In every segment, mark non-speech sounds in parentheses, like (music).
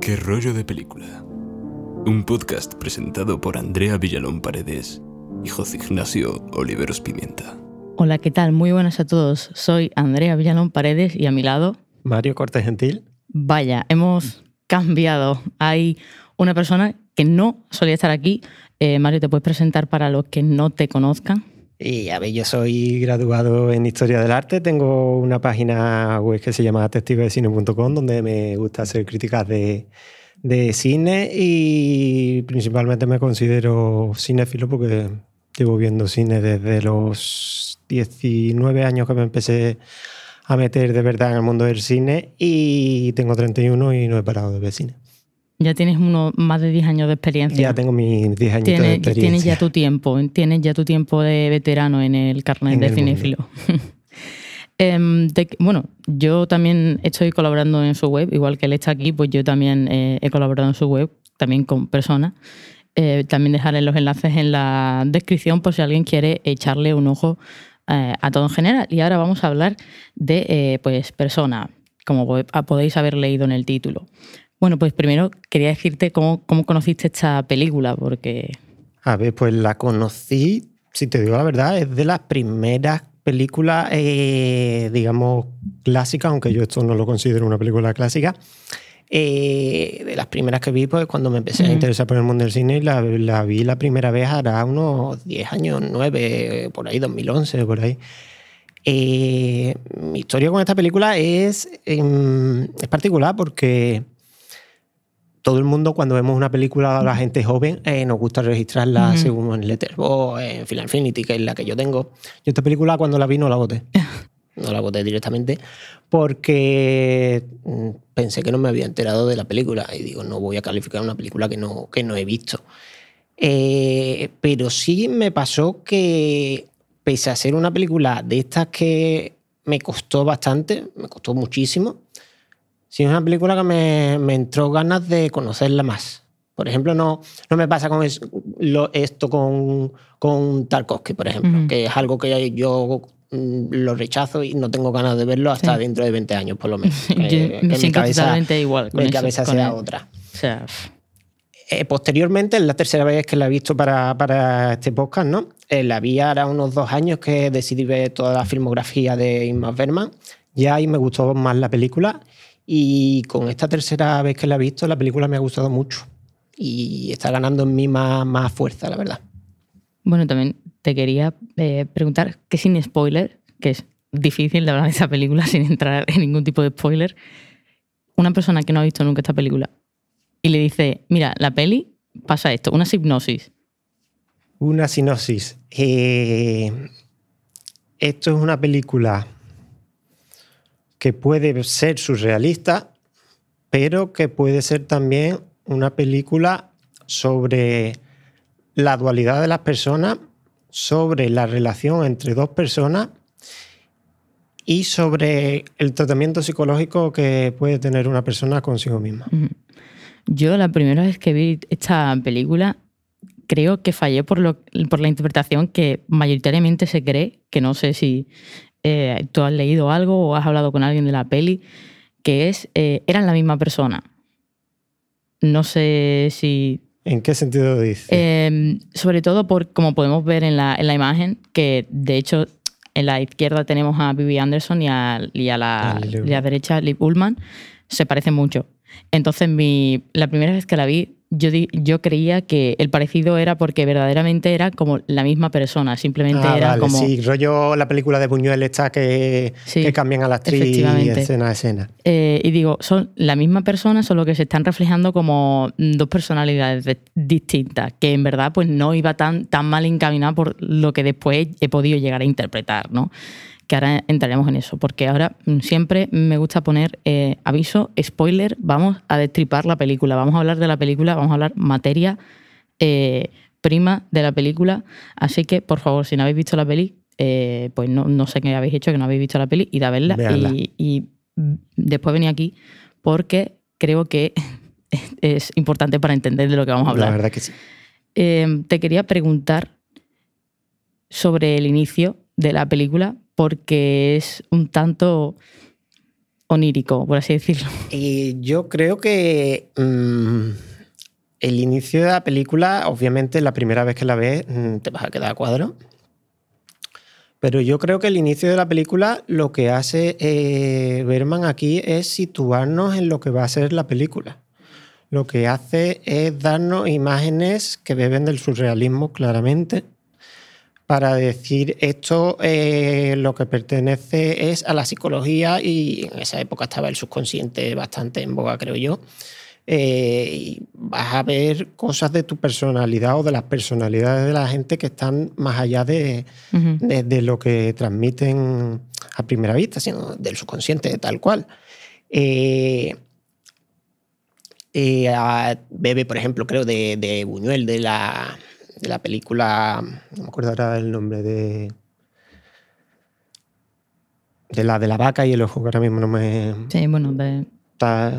Qué rollo de película. Un podcast presentado por Andrea Villalón Paredes y José Ignacio Oliveros Pimienta. Hola, ¿qué tal? Muy buenas a todos. Soy Andrea Villalón Paredes y a mi lado. Mario Cortés Gentil. Vaya, hemos cambiado. Hay una persona que no solía estar aquí. Eh, Mario, ¿te puedes presentar para los que no te conozcan? Y a ver, yo soy graduado en Historia del Arte, tengo una página web que se llama testigosdecine.com donde me gusta hacer críticas de, de cine. Y principalmente me considero cinéfilo porque llevo viendo cine desde los 19 años que me empecé a meter de verdad en el mundo del cine. Y tengo 31 y no he parado de ver cine. Ya tienes uno, más de 10 años de experiencia. Ya tengo mis 10 años de experiencia. Tienes ya tu tiempo, tienes ya tu tiempo de veterano en el carnet de cinéfilo. (laughs) Em, bueno, yo también estoy colaborando en su web, igual que él está aquí, pues yo también eh, he colaborado en su web, también con personas. Eh, también dejaré los enlaces en la descripción por si alguien quiere echarle un ojo eh, a todo en general. Y ahora vamos a hablar de pues persona, como podéis haber leído en el título. Bueno, pues primero quería decirte cómo, conociste esta película, porque... A ver, pues la conocí, si te digo la verdad, es de las primeras películas, eh, digamos, clásicas, aunque yo esto no lo considero una película clásica. Eh, de las primeras que vi, pues cuando me empecé a interesar por el mundo del cine, la, la vi la primera vez hará unos 10 años, 9, por ahí, 2011, por ahí. Eh, mi historia con esta película es, em, es particular porque todo el mundo cuando vemos una película a la gente joven eh, nos gusta registrarla según en Letterboxd, en Film Infinity, que es la que yo tengo. Yo esta película cuando la vi no la voté. (laughs) no la voté directamente porque mm, pensé que no me había enterado de la película y digo, no voy a calificar una película que no, que no he visto. Eh, pero sí me pasó que pese a ser una película de estas que me costó bastante, me costó muchísimo, Sí, es una película que me, me, entró ganas de conocerla más. Por ejemplo, no, no me pasa con esto con, con Tarkovsky, por ejemplo, que es algo que yo mm, lo rechazo y no tengo ganas de verlo hasta dentro de 20 años, por lo menos. (laughs) que, me mi cabeza, igual. Con mi cabeza sea otra. O sea... Eh, posteriormente, es la tercera vez que la he visto para, para este podcast, ¿no? Eh, la vi ahora unos dos años que decidí ver toda la filmografía de Ingmar Bergman. Ya ahí me gustó más la película y con esta tercera vez que la he visto, la película me ha gustado mucho y está ganando en mí más, más fuerza, la verdad. Bueno, también te quería eh, preguntar, que sin spoiler, que es difícil de hablar de esa película (laughs) sin entrar en ningún tipo de spoiler, una persona que no ha visto nunca esta película y le dice, mira, la peli pasa esto, una hipnosis. Una sinopsis. Eh, esto es una película que puede ser surrealista, pero que puede ser también una película sobre la dualidad de las personas, sobre la relación entre dos personas y sobre el tratamiento psicológico que puede tener una persona consigo misma. Yo la primera vez que vi esta película creo que fallé por, lo, por la interpretación que mayoritariamente se cree, que no sé si eh, tú has leído algo o has hablado con alguien de la peli, que es, eh, eran la misma persona. No sé si... ¿En qué sentido dices? Em, sobre todo por, como podemos ver en la, en la, imagen, que de hecho en la izquierda tenemos a Bibi Anderson y a, y a la, derecha Liv Ullman, se parecen mucho. Entonces, mi, la primera vez que la vi, yo, yo creía que el parecido era porque verdaderamente era como la misma persona, simplemente ah, era como... Sí, rollo la película de Buñuel está que, que cambian a la actriz escena a escena. Eh, y digo, son la misma persona, solo que se están reflejando como dos personalidades distintas, que en verdad pues no iba tan, tan mal encaminada por lo que después he podido llegar a interpretar, ¿no? Que ahora entraremos en eso, porque ahora mm, siempre me gusta poner eh, aviso, spoiler, vamos a destripar la película, vamos a hablar de la película, vamos a hablar materia eh, prima de la película, así que por favor, si no habéis visto la peli, eh, pues no, sé qué habéis hecho, que no habéis visto la peli, id a verla y, y, después venía aquí porque creo que (laughs) es importante para entender de lo que vamos a hablar. La verdad que sí. te quería preguntar sobre el inicio de la película, porque es un tanto onírico, por así decirlo. (laughs) Y yo creo que mm, el inicio de la película, obviamente la primera vez que la ves mm, te vas a quedar cuadro. Pero yo creo que el inicio de la película lo que hace eh, Berman aquí es situarnos en lo que va a ser la película. Lo que hace es darnos imágenes que beben del surrealismo claramente para decir esto eh, lo que pertenece es a la psicología y en esa época estaba el subconsciente bastante en boga, creo yo. Eh, y vas a ver cosas de tu personalidad o de las personalidades de la gente que están más allá de, de, de lo que transmiten a primera vista, sino del subconsciente tal cual. Eh, eh, a Bebe, por ejemplo, creo, de, de Buñuel, de la, de la película, no me acuerdo ahora el nombre, de, de la de la vaca y el ojo, que ahora mismo no me... Sí, bueno, de,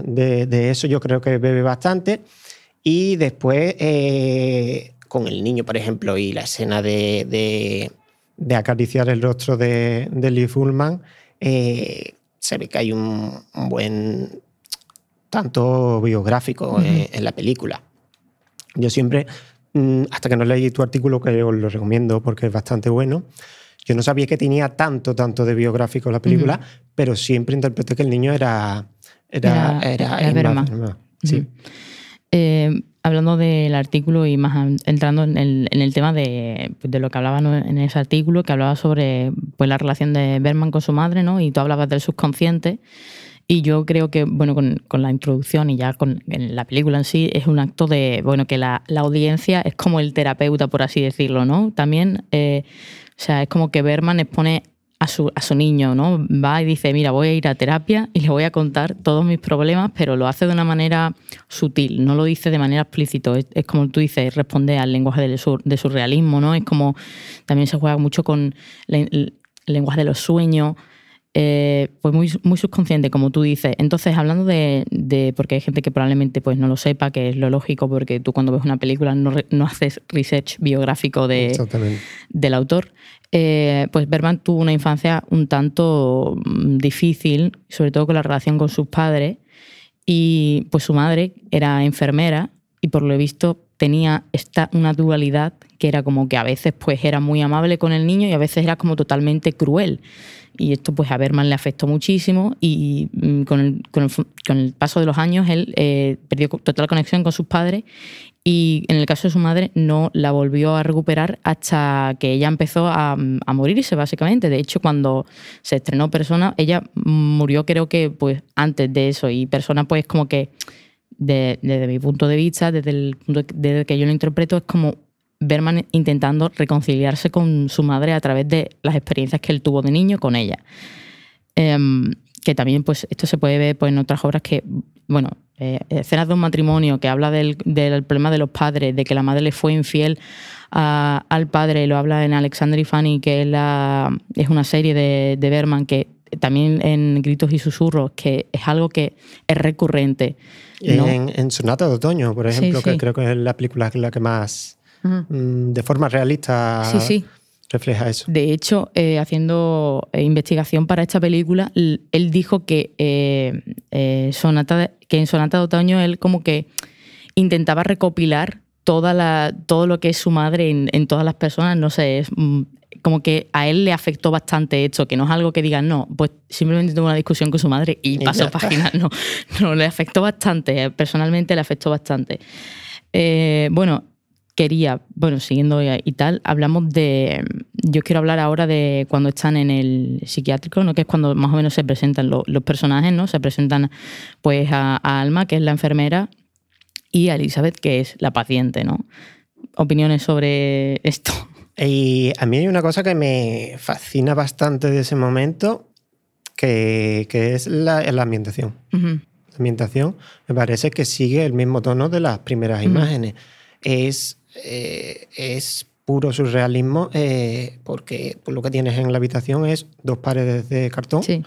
De, de eso yo creo que bebe bastante. Y después, eh, con el niño, por ejemplo, y la escena de, de- de acariciar el rostro de, de Lee Fullman, eh, se ve que hay un, un buen tanto biográfico en, en la película. Yo siempre, hasta que no leí tu artículo, que os lo recomiendo porque es bastante bueno, yo no sabía que tenía tanto, tanto de biográfico la película, pero siempre interpreté que el niño era... Era, Era- era, era Sí. Ujú. Eh, hablando del artículo y más an- entrando en el, en el tema de, de lo que hablaba en ese artículo, que hablaba sobre pues, la relación de Berman con su madre, ¿no? Y tú hablabas del subconsciente. Y yo creo que, bueno, con, con la introducción y ya con la película en sí, es un acto de, bueno, que la, la audiencia es como el terapeuta, por así decirlo, ¿no? También, eh, o sea, es como que Berman expone a su, a su niño, ¿no? Va y dice, mira, voy a ir a terapia y le voy a contar todos mis problemas, pero lo hace de una manera sutil, no lo dice de manera explícita. Es, como tú dices, responde al lenguaje del de surrealismo, ¿no? Es como, también se juega mucho con el, lenguaje de los sueños, eh, pues muy, muy subconsciente, como tú dices. Entonces, hablando de, de- porque hay gente que probablemente pues, no lo sepa, que es lo lógico, porque tú cuando ves una película no, re- no haces research biográfico de, del autor, eh, pues Berman tuvo una infancia un tanto mm, difícil, sobre todo con la relación con sus padres, y pues su madre era enfermera y por lo visto tenía esta, una dualidad que era como que a veces pues era muy amable con el niño y a veces era como totalmente cruel. Y esto pues a Berman le afectó muchísimo y mm, con el, con el con el paso de los años él eh, perdió total conexión con sus padres y en el caso de su madre no la volvió a recuperar hasta que ella empezó a, a morirse básicamente. De hecho cuando se estrenó Persona ella murió creo que pues antes de eso y Persona pues como que de- desde mi punto de vista, desde el punto desde que yo lo interpreto, es como Berman intentando reconciliarse con su madre a través de las experiencias que él tuvo de niño con ella. Em, que también, pues, esto se puede ver pues, en otras obras que, bueno, eh, escenas de un matrimonio que habla del, del problema de los padres, de que la madre le fue infiel a- al padre, lo habla en Alexander y Fanny, que es, la, es una serie de, de Berman que también en Gritos y Susurros, que es algo que es recurrente. ¿No? En, en Sonata de Otoño, por Sí, ejemplo, que creo que es la película que la que más, mm, de forma realista, Sí, refleja eso. De hecho, eh, haciendo eh, investigación para esta película, él dijo que, eh, eh, Sonata de- que en Sonata de Otoño él como que intentaba recopilar toda la, todo lo que es su madre en, en todas las personas. No sé, es mm, como que a él le afectó bastante esto, que no es algo que digan, no, pues simplemente tuvo una discusión con su madre y pasó página. No, no, le afectó bastante, eh, personalmente le afectó bastante. Eh, bueno, quería, bueno, siguiendo y tal, hablamos de. Yo quiero hablar ahora de cuando están en el psiquiátrico, ¿no? Que es cuando más o menos se presentan lo- los personajes, ¿no? Se presentan pues a, a Alma, que es la enfermera, y a Elizabeth, que es la paciente, ¿no? Opiniones sobre esto. Y a mí hay una cosa que me fascina bastante de ese momento, que, que es la, la ambientación. Ujú. La ambientación me parece que sigue el mismo tono de las primeras Ujú. imágenes. Es, eh, es puro surrealismo eh, porque lo que tienes en la habitación es dos paredes de cartón, Sí.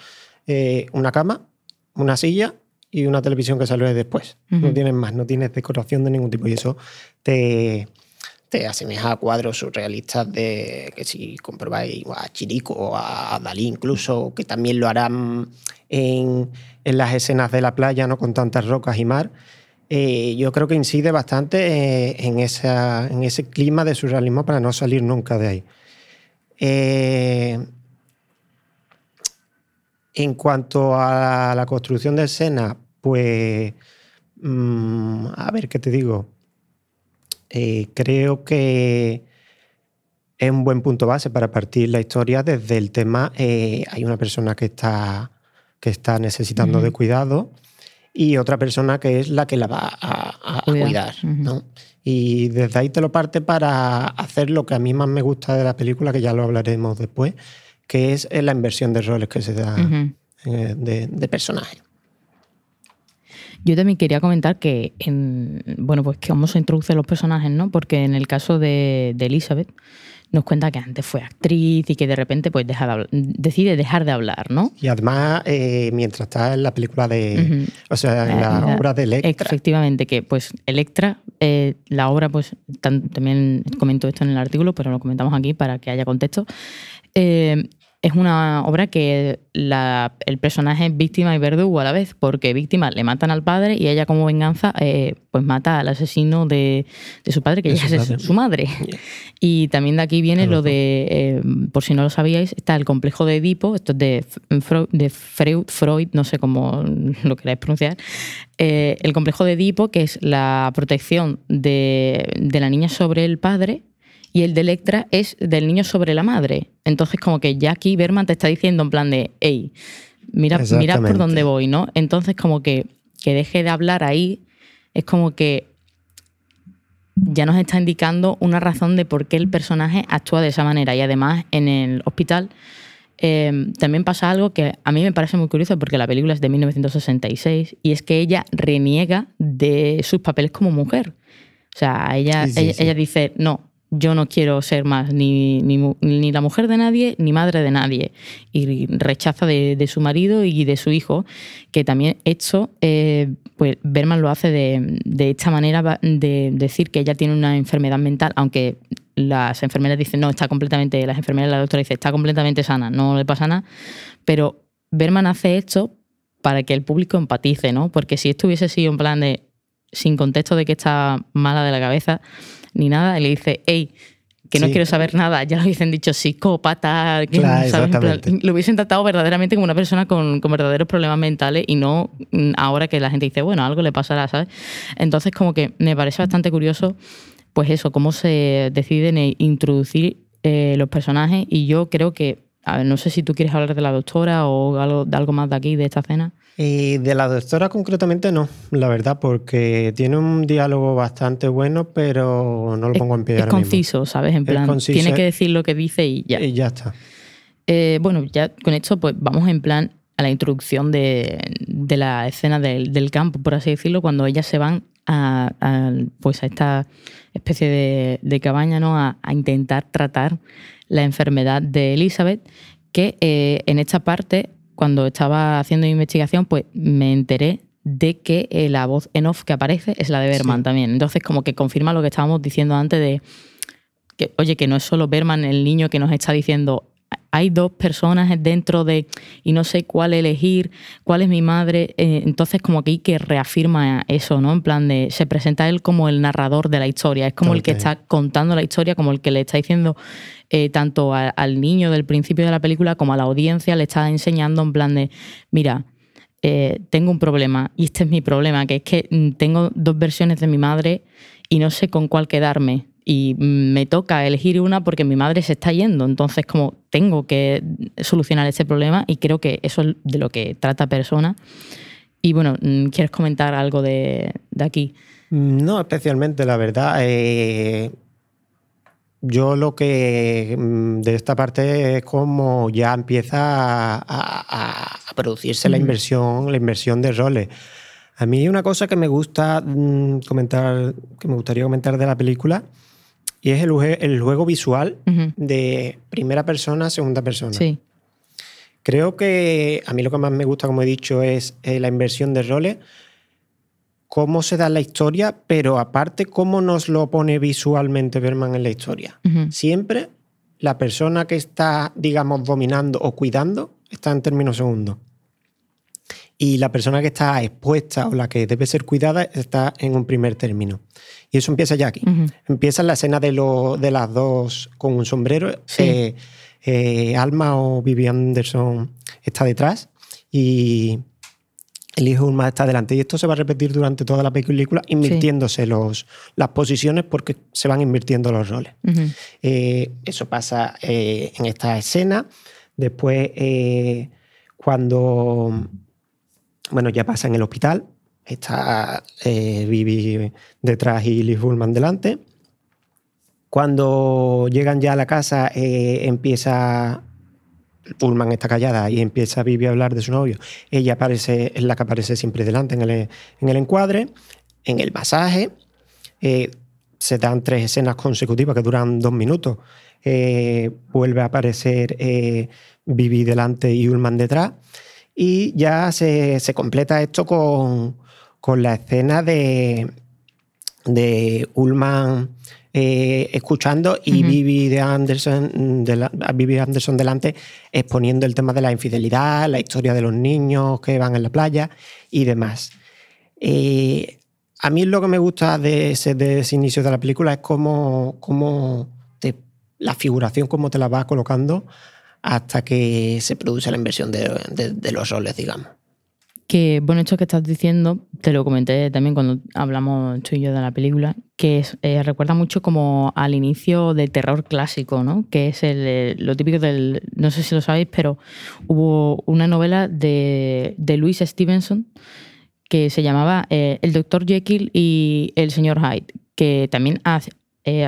eh, una cama, una silla y una televisión que sale después. Ujú. No tienes más, no tienes decoración de ningún tipo y eso te, te asemeja a cuadros surrealistas de que si comprobáis a Chirico o a Dalí incluso, que también lo harán en, en las escenas de la playa, ¿no? con tantas rocas y mar. Eh, yo creo que incide bastante eh, en, en ese clima de surrealismo para no salir nunca de ahí. Eh, en cuanto a la construcción de escena, pues, mm, a ver qué te digo. Creo que es un buen punto base para partir la historia desde el tema, hay una persona que está, que está necesitando de cuidado y otra persona que es la que la va a, cuidar. ¿no? Y desde ahí te lo parte para hacer lo que a mí más me gusta de la película, que ya lo hablaremos después, que es la inversión de roles que se da eh, de, de personajes. Yo también quería comentar que, en, bueno, pues que cómo se introducen los personajes, ¿no? Porque en el caso de, de Elizabeth, nos cuenta que antes fue actriz y que de repente pues deja decide dejar de hablar, ¿no? Y además, eh, mientras está en la película de, o sea, en la, obra de Electra. Efectivamente, que pues Electra, eh, la obra, pues también comento esto en el artículo, pero lo comentamos aquí para que haya contexto. Eh, es una obra que el personaje es víctima y verdugo a la vez, porque víctima le matan al padre y ella como venganza eh, pues mata al asesino de, su padre, que ella es su madre. Y también de aquí viene lo de, eh, por si no lo sabíais, está el complejo de Edipo, esto es de Freud, de Freud, no sé cómo (laughs) lo queráis pronunciar, eh, el complejo de Edipo, que es la protección de, de la niña sobre el padre y el de Electra es del niño sobre la madre. Entonces, como que ya aquí Berman te está diciendo en plan de, hey, mira, mira por dónde voy, ¿no? Entonces, como que, que deje de hablar ahí, es como que ya nos está indicando una razón de por qué el personaje actúa de esa manera. Y además, en el hospital em, también pasa algo que a mí me parece muy curioso porque la película es de 1966 y es que ella reniega de sus papeles como mujer. O sea, ella, ella dice, no, yo no quiero ser más ni, ni, la mujer de nadie ni madre de nadie. Y rechaza de, su marido y de su hijo, que también hecho, eh, pues Berman lo hace de, de, esta manera de decir que ella tiene una enfermedad mental, aunque las enfermeras dicen, no, está completamente, las enfermeras, la doctora dice, está completamente sana, no le pasa nada, pero Berman hace esto para que el público empatice, ¿no? Porque si esto hubiese sido en plan de, sin contexto de que está mala de la cabeza, ni nada, y le dice, hey, que no quiero saber nada, ya lo hubiesen dicho psicópata, que lo hubiesen tratado verdaderamente como una persona con, con, verdaderos problemas mentales y no mm, ahora que la gente dice, bueno, algo le pasará, ¿sabes? Entonces como que me parece bastante curioso, pues eso, cómo se deciden introducir eh, los personajes y yo creo que, a ver, no sé si tú quieres hablar de la doctora o algo, de algo más de aquí, de esta escena. Y de la doctora concretamente no, la verdad, porque tiene un diálogo bastante bueno, pero no lo pongo en pie. Es conciso, ¿sabes? En plan, tiene que decir lo que dice y ya. Y ya está. Eh, bueno, ya con esto, pues vamos en plan a la introducción de, la escena del, campo, por así decirlo, cuando ellas se van a, pues a esta especie de, cabaña, ¿no? A, intentar tratar la enfermedad de Elizabeth, que eh, en esta parte cuando estaba haciendo investigación, pues me enteré de que eh, la voz en off que aparece es la de Berman también. Entonces, como que confirma lo que estábamos diciendo antes de que, oye, que no es solo Berman el niño que nos está diciendo, hay dos personas dentro de y no sé cuál elegir, cuál es mi madre. Eh, entonces, como que hay que reafirma eso, ¿no? En plan de, se presenta él como el narrador de la historia, es como el que está contando la historia, como el que le está diciendo eh, tanto al niño del principio de la película como a la audiencia, le está enseñando en plan de, mira, eh, tengo un problema y este es mi problema, que es que mm, tengo dos versiones de mi madre y no sé con cuál quedarme y me toca elegir una porque mi madre se está yendo, entonces como tengo que solucionar ese problema y creo que eso es de lo que trata persona. Y bueno, mm, ¿quieres comentar algo de, aquí? No, especialmente, la verdad. Eh, yo lo que mm, de esta parte es como ya empieza a, producirse la inversión, la inversión de roles. A mí una cosa que me gusta mm, comentar, que me gustaría comentar de la película, y es el, el juego visual de primera persona, segunda persona. Sí. Creo que a mí lo que más me gusta, como he dicho, es eh, la inversión de roles cómo se da la historia, pero aparte cómo nos lo pone visualmente Berman en la historia. Siempre la persona que está, digamos, dominando o cuidando está en términos segundos. Y la persona que está expuesta o la que debe ser cuidada está en un primer término. Y eso empieza ya aquí. Empieza en la escena de, lo- de las dos con un sombrero. Sí. Eh, eh, Alma o Vivian Anderson está detrás y el hijo Ulma está delante. Y esto se va a repetir durante toda la película, invirtiéndose los, las posiciones porque se van invirtiendo los roles. Eh, eso pasa en esta escena. Después, cuando bueno, ya pasa en el hospital, está eh, Vivi detrás y Liz Bullman delante. Cuando llegan ya a la casa, eh, empieza. Pullman está callada y empieza Vivi a hablar de su novio. Ella aparece, es la que aparece siempre delante en el, en el encuadre, en el masaje. Eh, se dan tres escenas consecutivas que duran dos minutos. Eh, vuelve a aparecer eh, Vivi delante y Ullman detrás. Y ya se, se completa esto con, con la escena de, de Ullman eh, escuchando y. Vivi, de Anderson, de la- a Vivi Anderson delante exponiendo el tema de la infidelidad, la historia de los niños que van en la playa y demás. Eh, a mí lo que me gusta de ese, de ese inicio de la película es cómo, cómo te- la figuración, cómo te la va colocando hasta que se produce la inversión de, de- de los roles, digamos. Que, bueno, esto que estás diciendo, te lo comenté también cuando hablamos tú y yo de la película, que eh, recuerda mucho como al inicio del terror clásico, ¿no? Que es el, eh, lo típico del, no sé si lo sabéis, pero hubo una novela de, de Louis Stevenson que se llamaba eh, El Dr. Jekyll y el Señor Hyde, que también ha,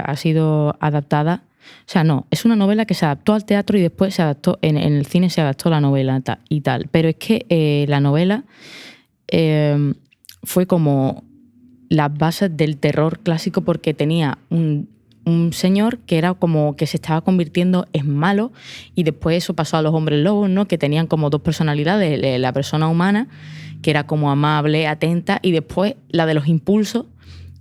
ha sido adaptada. O sea, no, es una novela que se adaptó al teatro y después se adaptó, en, el cine se adaptó la novela y tal. Pero es que eh, la novela eh, fue como las bases del terror clásico porque tenía un, un señor que era como que se estaba convirtiendo en malo y después eso pasó a los hombres lobos, ¿no? Que tenían como dos personalidades, la persona humana, que era como amable, atenta, y después la de los impulsos,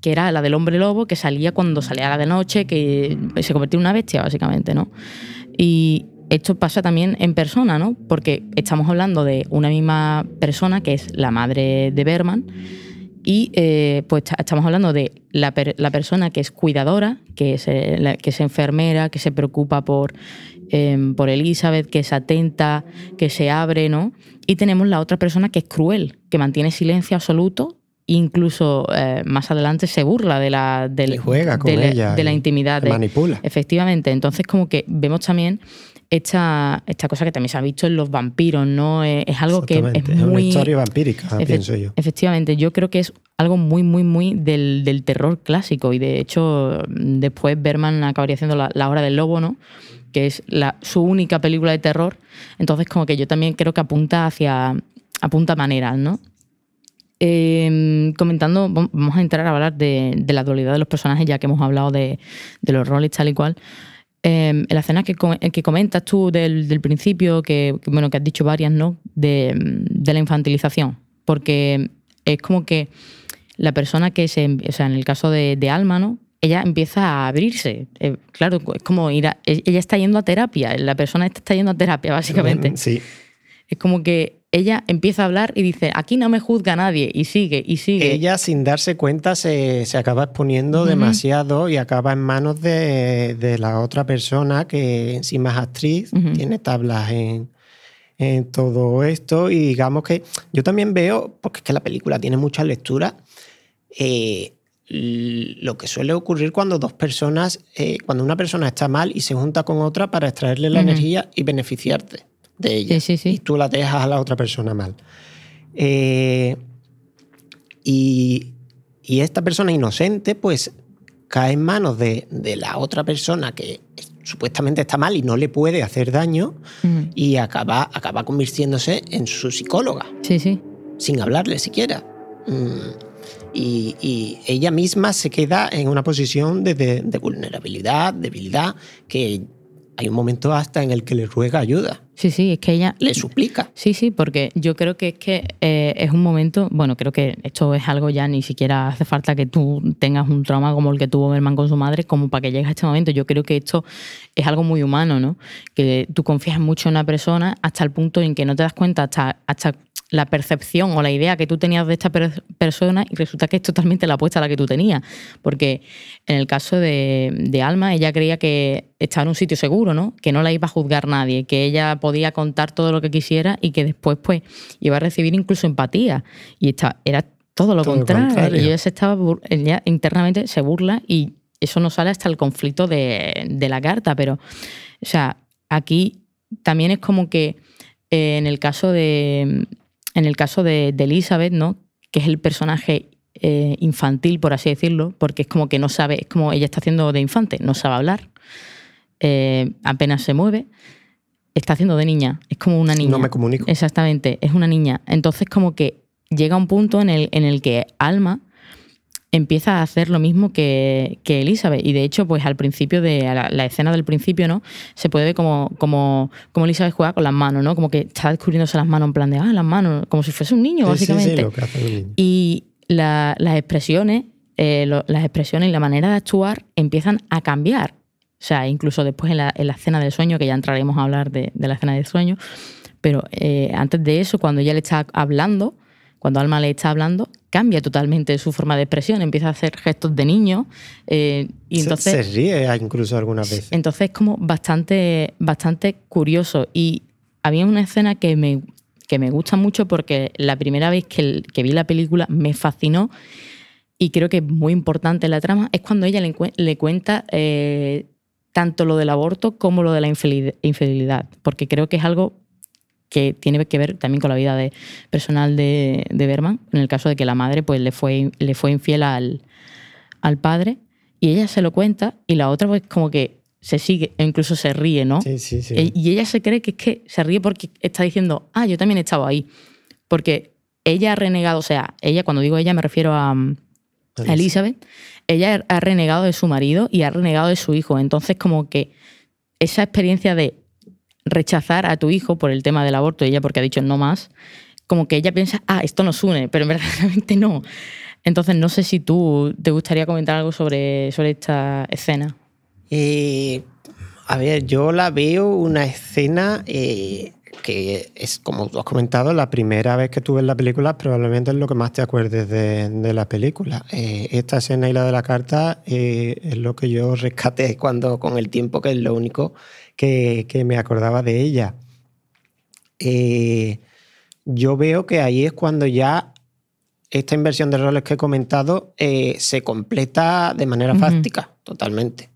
que era la del hombre lobo, que salía cuando salía la de noche, que se convertía en una bestia, básicamente, ¿no? Y esto pasa también en persona, ¿no? Porque estamos hablando de una misma persona, que es la madre de Berman, y eh, pues ta- estamos hablando de la, la persona que es cuidadora, que es, eh, que es enfermera, que se preocupa por, em, por Elizabeth, que es atenta, que se abre, ¿no? Y tenemos la otra persona que es cruel, que mantiene silencio absoluto. Incluso eh, más adelante se burla de la, del- Y juega con de la, ella de la intimidad. de- manipula. Efectivamente. Entonces, como que vemos también esta, esta cosa que también se ha visto en los vampiros, ¿no? Eh, Es, algo que es es una muy. historia vampírica, pienso yo. Efectivamente, yo creo que es algo muy, muy, muy del, del terror clásico. Y de hecho, después Berman acabaría haciendo la, La Hora del Lobo, ¿no? Que es la, su única película de terror. Entonces, como que yo también creo que apunta hacia. apunta maneras, ¿no? Eh, comentando, vam- vamos a entrar a hablar de, de la dualidad de los personajes, ya que hemos hablado de, de los roles tal y cual. Eh, en la escena que, que comentas tú del, del principio, que, que, bueno, que has dicho varias, ¿no? De, de la infantilización. Porque es como que la persona que se. O sea, en el caso de, Alma, ¿no? Ella empieza a abrirse. Eh, claro, es como ir a- ella está yendo a terapia. La persona está yendo a terapia, básicamente. Sí, Es como que ella empieza a hablar y dice, aquí no me juzga nadie, y sigue, y sigue. ella sin darse cuenta se, se acaba exponiendo demasiado y acaba en manos de, de la otra persona que encima es actriz, tiene tablas en, en todo esto. Y digamos que yo también veo, porque es que la película tiene muchas lecturas, eh, lo que suele ocurrir cuando dos personas, eh, cuando una persona está mal y se junta con otra para extraerle la energía y beneficiarte de ella. Sí, sí, sí. Y tú la dejas a la otra persona mal. Eh, y, y esta persona inocente, pues cae en manos de, de la otra persona que supuestamente está mal y no le puede hacer daño Ujú. y acaba, acaba convirtiéndose en su psicóloga, Sí, sí. sin hablarle siquiera. Mm, Y, y ella misma se queda en una posición de, de- de vulnerabilidad, debilidad, que hay un momento hasta en el que le ruega ayuda, Sí, sí, es que ella... le suplica. Sí, sí, porque yo creo que es que eh, es un momento, bueno, creo que esto es algo ya ni siquiera hace falta que tú tengas un trauma como el que tuvo Berman con su madre, como para que llegues a este momento. Yo creo que esto es algo muy humano, ¿no? Que tú confías mucho en una persona hasta el punto en que no te das cuenta hasta, hasta la percepción o la idea que tú tenías de esta per- persona y resulta que es totalmente la opuesta a la que tú tenías. Porque en el caso de, de Alma, ella creía que estaba en un sitio seguro, ¿no? Que no la iba a juzgar nadie, que ella podía contar todo lo que quisiera y que después, pues, iba a recibir incluso empatía. Y esta, era todo lo Todo contrario. contrario. Y ella, se estaba, ella internamente se burla y eso no sale hasta el conflicto de, de la carta. Pero, o sea, aquí también es como que eh, en el caso de en el caso de, de Elizabeth, ¿no? Que es el personaje eh, infantil, por así decirlo, porque es como que no sabe, es como ella está haciendo de infante, no sabe hablar, eh, apenas se mueve, está haciendo de niña, es como una niña. No me comunico. Exactamente, es una niña. Entonces como que llega un punto en el, en el que Alma empieza a hacer lo mismo que, que Elizabeth. Y de hecho, pues al principio de la, la escena del principio, ¿no? Se puede ver como, como, como Elizabeth juega con las manos, ¿no? Como que está descubriéndose las manos en plan de, ah, las manos, como si fuese un niño, Sí, sí, sí, básicamente. lo que hace un niño. Y la- las expresiones, eh, lo- las expresiones y la manera de actuar empiezan a cambiar. O sea, incluso después en la, en la escena del sueño, que ya entraremos a hablar de, de la escena del sueño, pero eh, antes de eso, cuando ella le está hablando, cuando Alma le está hablando, cambia totalmente su forma de expresión, empieza a hacer gestos de niño eh, y Se- entonces... se, ríe incluso algunas veces. Entonces es como bastante, bastante curioso. Y había una escena que me, que me gusta mucho porque la primera vez que, que vi la película me fascinó y creo que es muy importante en la trama, es cuando ella le, le cuenta eh, tanto lo del aborto como lo de la infidelidad, porque creo que es algo que tiene que ver también con la vida de, personal de, de Berman, en el caso de que la madre pues, le, fue, le fue infiel al, al padre y ella se lo cuenta y la otra pues como que se sigue e incluso se ríe, ¿no? Sí, sí, sí. E- Y ella se cree que es que se ríe porque está diciendo, ah, yo también he estado ahí. Porque ella ha renegado, o sea, ella, cuando digo ella me refiero a, mm, a Elizabeth, ella ha renegado de su marido y ha renegado de su hijo. Entonces, como que esa experiencia de rechazar a tu hijo por el tema del aborto, ella porque ha dicho no más, como que ella piensa, ah, esto nos une, pero (laughs) verdaderamente no. Entonces, no sé si tú te gustaría comentar algo sobre, sobre esta escena. Eh, a ver, yo la veo una escena eh, que es, como tú has comentado, la primera vez que tú ves la película, probablemente es lo que más te acuerdes de, de la película. Eh, esta escena y la de la carta eh, es lo que yo (laughs) rescaté cuando, con el tiempo, que es lo único que, que me acordaba de ella. Eh, yo veo que ahí es cuando ya esta inversión de roles que he comentado eh, se completa de manera Ujú. fáctica, totalmente.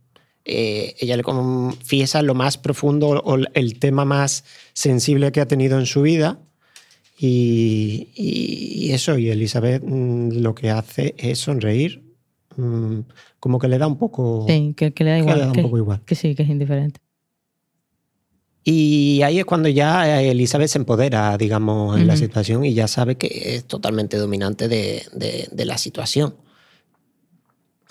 Eh, ella le confiesa lo más profundo o el tema más sensible que ha tenido en su vida. Y, y- eso, y Elizabeth mm, lo que hace es sonreír, mm, como que le da un poco... Sí, que, que le da que igual. le da un que- poco igual. que sí, que es indiferente. Y ahí es cuando ya Elizabeth se empodera, digamos, en la Ujú. situación y ya sabe que es totalmente dominante de, de- de la situación.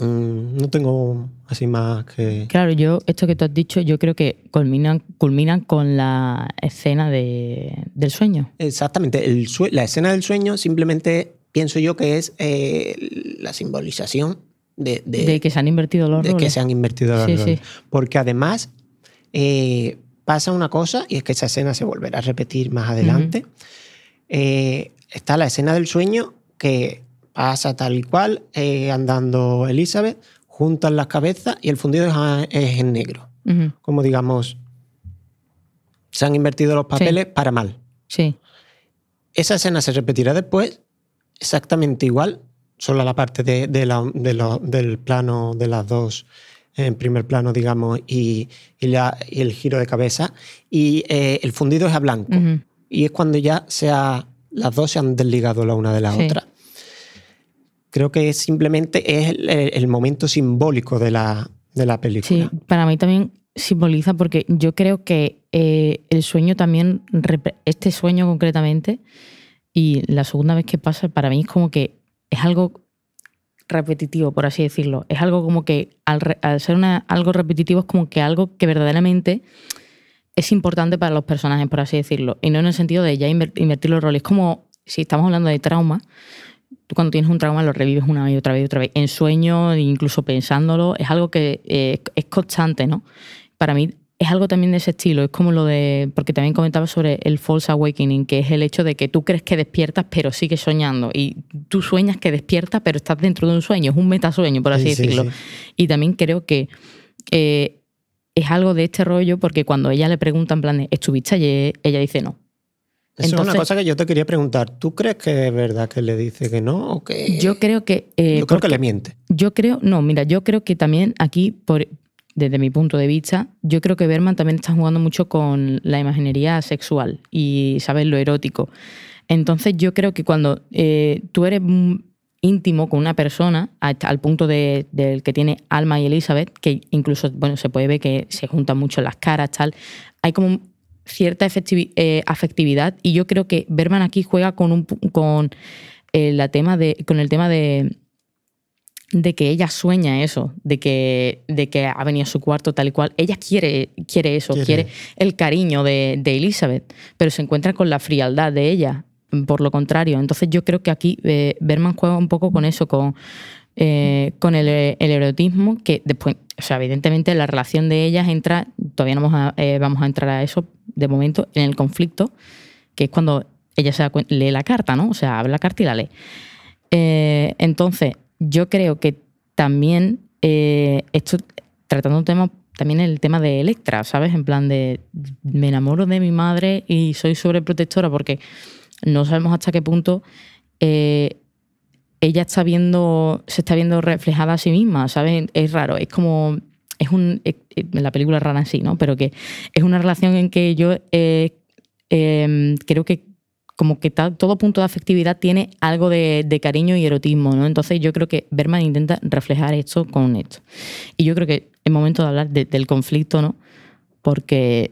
Mm, no tengo así más que... Claro, yo, esto que tú has dicho, yo creo que culminan, culminan con la escena de, del sueño. Exactamente, el la escena del sueño simplemente pienso yo que es eh, la simbolización de, de- De, que se han invertido los de que roles. se han invertido los Sí, roles. sí. Porque además eh, pasa una cosa y es que esa escena se volverá a repetir más adelante. Eh, está la escena del sueño que pasa tal y cual, eh, andando Elizabeth, juntan las cabezas y el fundido es, a- es en negro. Como digamos, se han invertido los papeles para mal. Sí. Esa escena se repetirá después exactamente igual, solo la parte de, de la- de lo- del plano de las dos en primer plano, digamos, y, y la- y el giro de cabeza. Y eh, el fundido es a blanco. Y es cuando ya se ha- las dos se han desligado la una de la Sí. otra. Creo que simplemente es el, el momento simbólico de la, de la película. Sí, para mí también simboliza porque yo creo que eh, el sueño también, este sueño concretamente, y la segunda vez que pasa, para mí es como que es algo repetitivo, por así decirlo. Es algo como que al, ser algo repetitivo es como que algo que verdaderamente es importante para los personajes, por así decirlo. Y no en el sentido de ya invertir los roles. Es como si estamos hablando de trauma, tú cuando tienes un trauma lo revives una vez y otra vez y otra vez. En sueño, incluso pensándolo, es algo que eh, es constante, ¿no? Para mí es algo también de ese estilo. Es como lo de. Porque también comentaba sobre el false awakening, que es el hecho de que tú crees que despiertas, pero sigues soñando. Y tú sueñas que despiertas, pero estás dentro de un sueño. Es un metasueño, por así decirlo. Y también creo que. Eh, es algo de este rollo porque cuando ella le pregunta en plan, ¿estuviste ayer? Ella dice no. Eso es una cosa que yo te quería preguntar. ¿Tú crees que es verdad que le dice que no? O que... Yo creo que... Eh, yo creo que le miente. Yo creo, no, mira, yo creo que también aquí, por, desde mi punto de vista, yo creo que Berman también está jugando mucho con la imaginería sexual y, ¿sabes?, lo erótico. Entonces yo creo que cuando eh, tú eres íntimo con una persona, al punto del que tiene Alma y Elizabeth, que incluso, bueno, se puede ver que se juntan mucho las caras, tal, hay como cierta eh, afectividad y yo creo que Berman aquí juega con, un, con, eh, la tema de, con el tema de, de que ella sueña eso, de que, de que ha venido a su cuarto tal y cual. Ella quiere, quiere eso, quiere, el cariño de, Elizabeth, pero se encuentra con la frialdad de ella, por lo contrario. Entonces yo creo que aquí eh, Berman juega un poco con eso, con, con el, erotismo, que después, o sea, evidentemente la relación de ellas entra, todavía no vamos a, vamos a entrar a eso, de momento, en el conflicto, que es cuando ella se lee la carta, ¿no? O sea, abre la carta y la lee. Eh, entonces, yo creo que también eh, esto, tratando un tema, también el tema de Electra, ¿sabes? En plan de me enamoro de mi madre y soy sobreprotectora porque no sabemos hasta qué punto eh, ella está viendo, se está viendo reflejada a sí misma, ¿sabes? Es raro, es como es un, eh, eh, la película rara en sí, ¿no? Pero que es una relación en que yo creo que como que todo punto de afectividad tiene algo de, cariño y erotismo, ¿no? Entonces yo creo que Berman intenta reflejar esto con esto. Y yo creo que es momento de hablar del conflicto, ¿no? Porque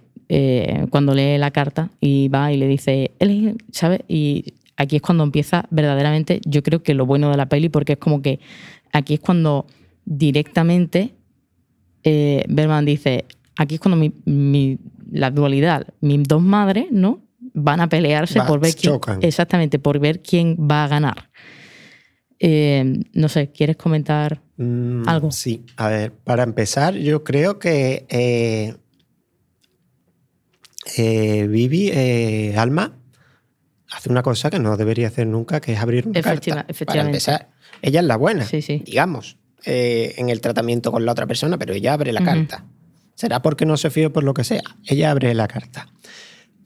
cuando lee la carta y va y le dice, ¿sabes? Y aquí es cuando empieza verdaderamente, yo creo que lo bueno de la peli, porque es como que aquí es cuando directamente eh, Berman dice, aquí es cuando mi, la dualidad, mis dos madres, ¿no? Van a pelearse por ver quién, exactamente, por ver quién va a ganar. Eh, no sé, ¿quieres comentar mm, algo? Sí, a ver, para empezar, yo creo que eh, eh Vivi, Alma, hace una cosa que no debería hacer nunca, que es abrir una carta. Para empezar, ella es la buena, sí, sí. digamos. En el tratamiento con la otra persona, pero ella abre la carta. Será porque no se fío por lo que sea. Ella abre la carta.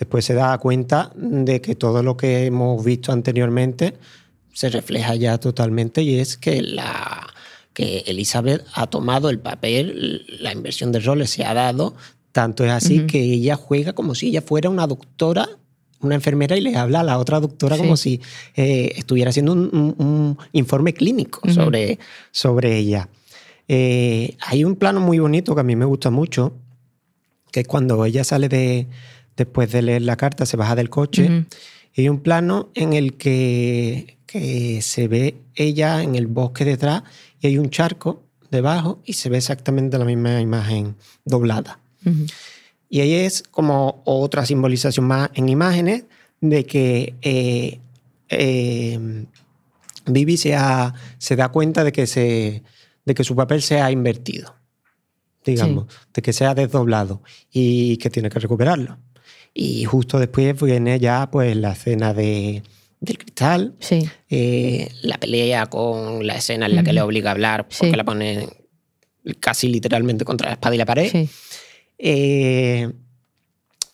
Después se da cuenta de que todo lo que hemos visto anteriormente se refleja ya totalmente y es que la que Elizabeth ha tomado el papel, la inversión de roles se ha dado, tanto es así que ella juega como si ella fuera una doctora una enfermera y le habla a la otra doctora como si eh, estuviera haciendo un, informe clínico sobre, sobre ella. Eh, hay un plano muy bonito que a mí me gusta mucho, que es cuando ella sale de, después de leer la carta, se baja del coche, y hay un plano en el que, que, se ve ella en el bosque detrás y hay un charco debajo y se ve exactamente la misma imagen doblada. Y ahí es como otra simbolización más en imágenes de que eh, eh, Vivi se, se, da cuenta de que, se, de que su papel se ha invertido, digamos, de que se ha desdoblado y que tiene que recuperarlo. Y justo después viene ya pues la escena de, del cristal, eh, la pelea con la escena en la que le obliga a hablar porque la pone casi literalmente contra la espada y la pared. Eh,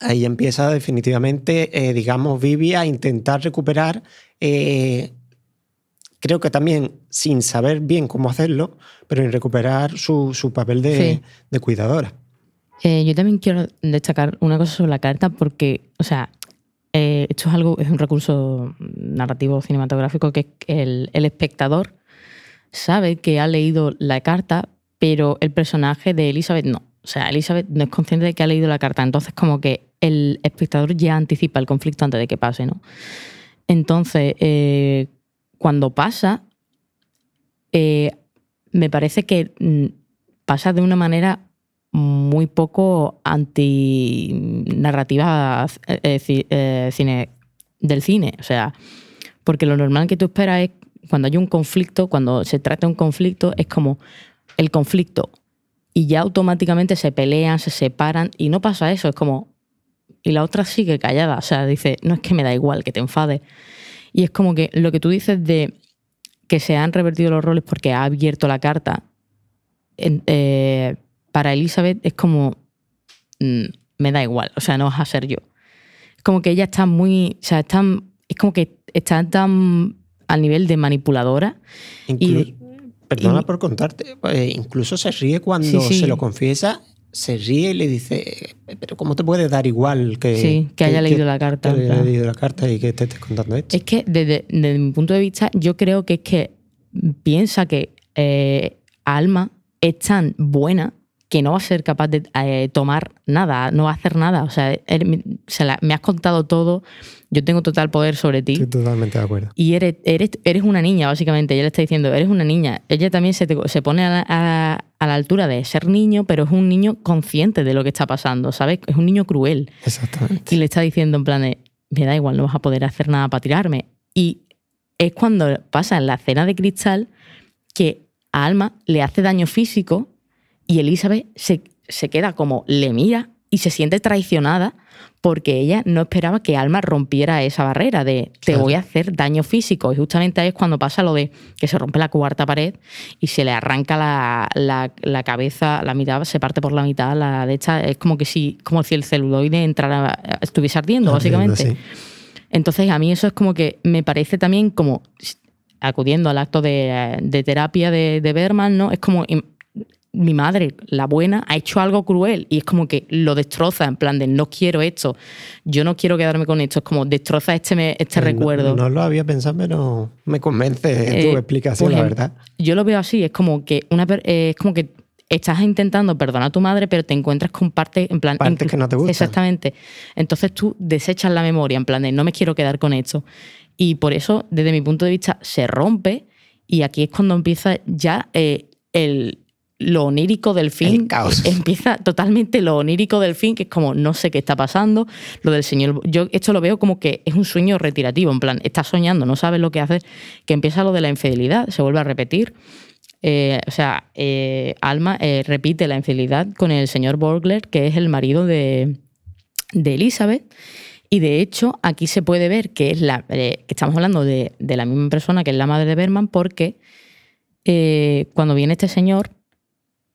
ahí empieza definitivamente, eh, digamos, Vivi a intentar recuperar, eh, creo que también sin saber bien cómo hacerlo, pero en recuperar su, papel de, cuidadora. Yo también quiero destacar una cosa sobre la carta porque, o sea, esto es algo, es un recurso narrativo cinematográfico que el, el espectador sabe que ha leído la carta, pero el personaje de Elizabeth no. O sea, Elizabeth no es consciente de que ha leído la carta, entonces como que el espectador ya anticipa el conflicto antes de que pase, ¿no? Entonces, eh, cuando pasa, eh, me parece que mm, pasa de una manera muy poco antinarrativa eh, eh, cine, del cine. O sea, porque lo normal que tú esperas es cuando hay un conflicto, cuando se trata un conflicto, es como el conflicto. Y ya automáticamente se pelean, se separan y no pasa eso. Es como. Y la otra sigue callada. O sea, dice, no es que me da igual que te enfades. Y es como que lo que tú dices de que se han revertido los roles porque ha abierto la carta, eh, para Elizabeth es como, mm, me da igual, o sea, no vas a ser yo. Es como que ella está muy, o sea, está, es como que está tan al nivel de manipuladora. y, perdona por contarte, eh, incluso se ríe cuando se lo confiesa se ríe y le dice, pero ¿cómo te puede dar igual que, sí, que, haya leído la carta? Que haya leído la carta y que te estés contando esto. Es que desde, mi punto de vista, yo creo que es que piensa que eh, Alma es tan buena que no va a ser capaz de eh, tomar nada, no va a hacer nada. O sea, me has contado todo, yo tengo total poder sobre ti. Estoy totalmente de acuerdo. Y eres, eres, eres una niña, básicamente. Ella le está diciendo, eres una niña. Ella también se, se pone a la, a la, altura de ser niño, pero es un niño consciente de lo que está pasando, ¿sabes? Es un niño cruel. Exactamente. Y le está diciendo en plan de, me da igual, no vas a poder hacer nada para tirarme. Y es cuando pasa en la cena de cristal que a Alma le hace daño físico y Elizabeth se, se queda como, le mira y se siente traicionada porque ella no esperaba que Alma rompiera esa barrera de te voy a hacer daño físico. Y justamente ahí es cuando pasa lo de que se rompe la cuarta pared y se le arranca la, cabeza, la mitad se parte por la mitad, la de esta es como que si, como si el celuloide entrara, estuviese ardiendo, básicamente. Entonces a mí eso es como que me parece también como acudiendo al acto de, terapia de, de Berman, ¿no? Es como mi madre, la buena, ha hecho algo cruel y es como que lo destroza, en plan de no quiero esto, yo no quiero quedarme con esto, es como destroza este, este recuerdo. No, lo había pensado, pero me convence tu eh, explicación, la verdad. Yo lo veo así, es como que una eh, es como que estás intentando perdonar a tu madre, pero te encuentras con partes en plan... Partes que no te gustan. Exactamente. Entonces tú desechas la memoria, en plan de no me quiero quedar con esto. Y por eso, desde mi punto de vista, se rompe y aquí es cuando empieza ya eh, el, lo onírico del fin empieza totalmente lo onírico del fin que es como no sé qué está pasando. Lo del señor yo esto lo veo como que es un sueño retirativo en plan está soñando no sabes lo que hace que empieza lo de la infidelidad se vuelve a repetir. Eh, o sea eh, Alma eh, repite la infidelidad con el señor Borgler que es el marido de, de Elizabeth. Y de hecho aquí se puede ver que es la que estamos hablando de, de, la misma persona que es la madre de Berman porque cuando viene este señor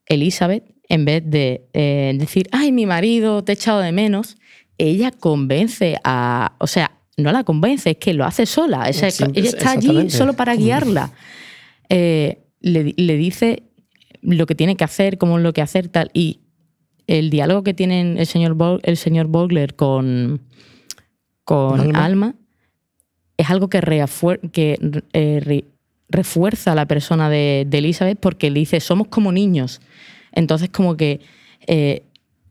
Elizabeth, en vez de eh, decir, ay, mi marido te he echado de menos, ella convence a, o sea, no la convence, es que lo hace sola. ella está allí solo para guiarla. Eh, le, dice lo que tiene que hacer, cómo es lo que hacer, tal. Y el diálogo que tiene el señor, el señor Bogler con, con Alma. es algo que, que eh, refuerza a la persona de, Elizabeth porque le dice, somos como niños. Entonces como que eh,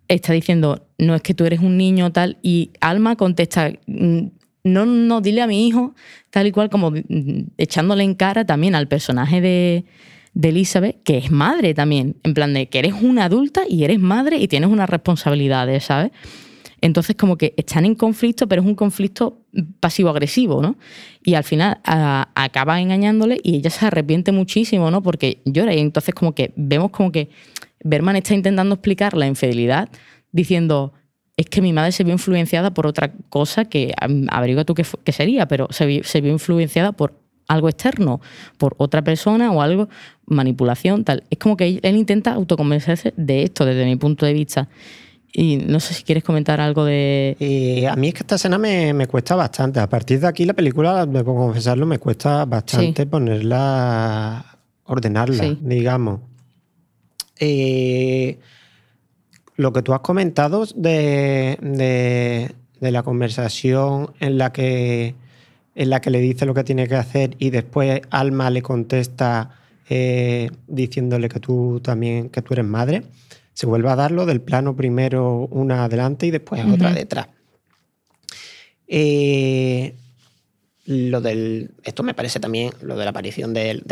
está diciendo, no es que tú eres un niño tal, y Alma contesta, mm, no, no, dile a mi hijo, tal y cual, como mm, echándole en cara también al personaje de, de Elizabeth, que es madre también, en plan de que eres una adulta y eres madre y tienes unas responsabilidades, ¿sabes? Entonces, como que están en conflicto, pero es un conflicto pasivo-agresivo, ¿no? Y al final acaba engañándole y ella se arrepiente muchísimo, ¿no? Porque llora. Y entonces, como que vemos como que Berman está intentando explicar la infidelidad diciendo. Es que mi madre se vio influenciada por otra cosa que averigua tú qué, sería, pero se, se vio influenciada por algo externo, por otra persona o algo, manipulación, tal. Es como que él intenta autoconvencerse de esto desde mi punto de vista. Y no sé si quieres comentar algo de... A mí es que esta escena me, cuesta bastante. A partir de aquí la película, debo confesarlo, me cuesta bastante ponerla, ordenarla, digamos. Eh, lo que tú has comentado de, de, la conversación en la, que, en la que le dice lo que tiene que hacer y después Alma le contesta eh, diciéndole que tú también, que tú eres madre se vuelve a darlo del plano primero una adelante y después otra detrás. Eh, lo del, esto me parece también, lo de la aparición del,